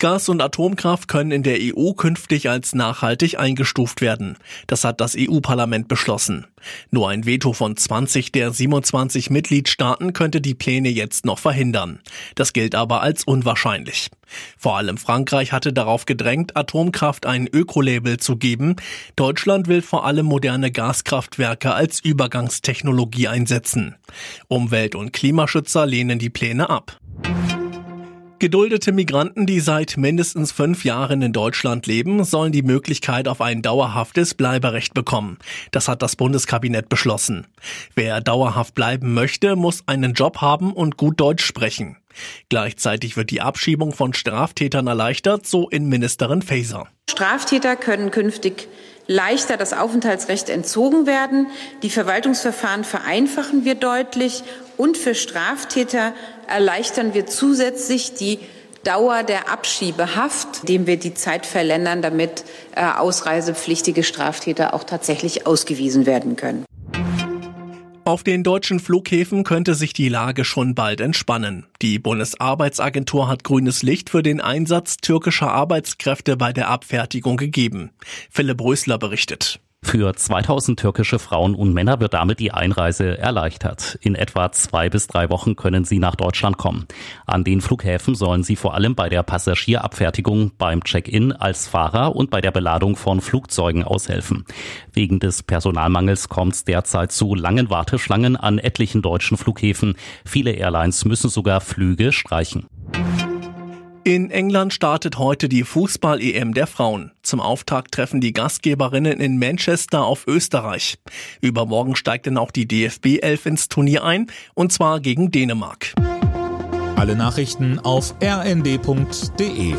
Gas- und Atomkraft können in der EU künftig als nachhaltig eingestuft werden. Das hat das EU-Parlament beschlossen. Nur ein Veto von 20 der 27 Mitgliedstaaten könnte die Pläne jetzt noch verhindern. Das gilt aber als unwahrscheinlich. Vor allem Frankreich hatte darauf gedrängt, Atomkraft ein Ökolabel zu geben. Deutschland will vor allem moderne Gaskraftwerke als Übergangstechnologie einsetzen. Umwelt- und Klimaschützer lehnen die Pläne ab. Geduldete Migranten, die seit mindestens fünf Jahren in Deutschland leben, sollen die Möglichkeit auf ein dauerhaftes Bleiberecht bekommen. Das hat das Bundeskabinett beschlossen. Wer dauerhaft bleiben möchte, muss einen Job haben und gut Deutsch sprechen. Gleichzeitig wird die Abschiebung von Straftätern erleichtert, so Innenministerin Faeser. Straftäter können künftig leichter das Aufenthaltsrecht entzogen werden. Die Verwaltungsverfahren vereinfachen wir deutlich und für Straftäter erleichtern wir zusätzlich die Dauer der Abschiebehaft, indem wir die Zeit verlängern, damit äh, ausreisepflichtige Straftäter auch tatsächlich ausgewiesen werden können. Auf den deutschen Flughäfen könnte sich die Lage schon bald entspannen. Die Bundesarbeitsagentur hat grünes Licht für den Einsatz türkischer Arbeitskräfte bei der Abfertigung gegeben. Philipp Rösler berichtet. Für 2000 türkische Frauen und Männer wird damit die Einreise erleichtert. In etwa zwei bis drei Wochen können sie nach Deutschland kommen. An den Flughäfen sollen sie vor allem bei der Passagierabfertigung, beim Check-in als Fahrer und bei der Beladung von Flugzeugen aushelfen. Wegen des Personalmangels kommt es derzeit zu langen Warteschlangen an etlichen deutschen Flughäfen. Viele Airlines müssen sogar Flüge streichen. In England startet heute die Fußball-EM der Frauen. Zum Auftakt treffen die Gastgeberinnen in Manchester auf Österreich. Übermorgen steigt dann auch die DFB 11 ins Turnier ein, und zwar gegen Dänemark. Alle Nachrichten auf rnd.de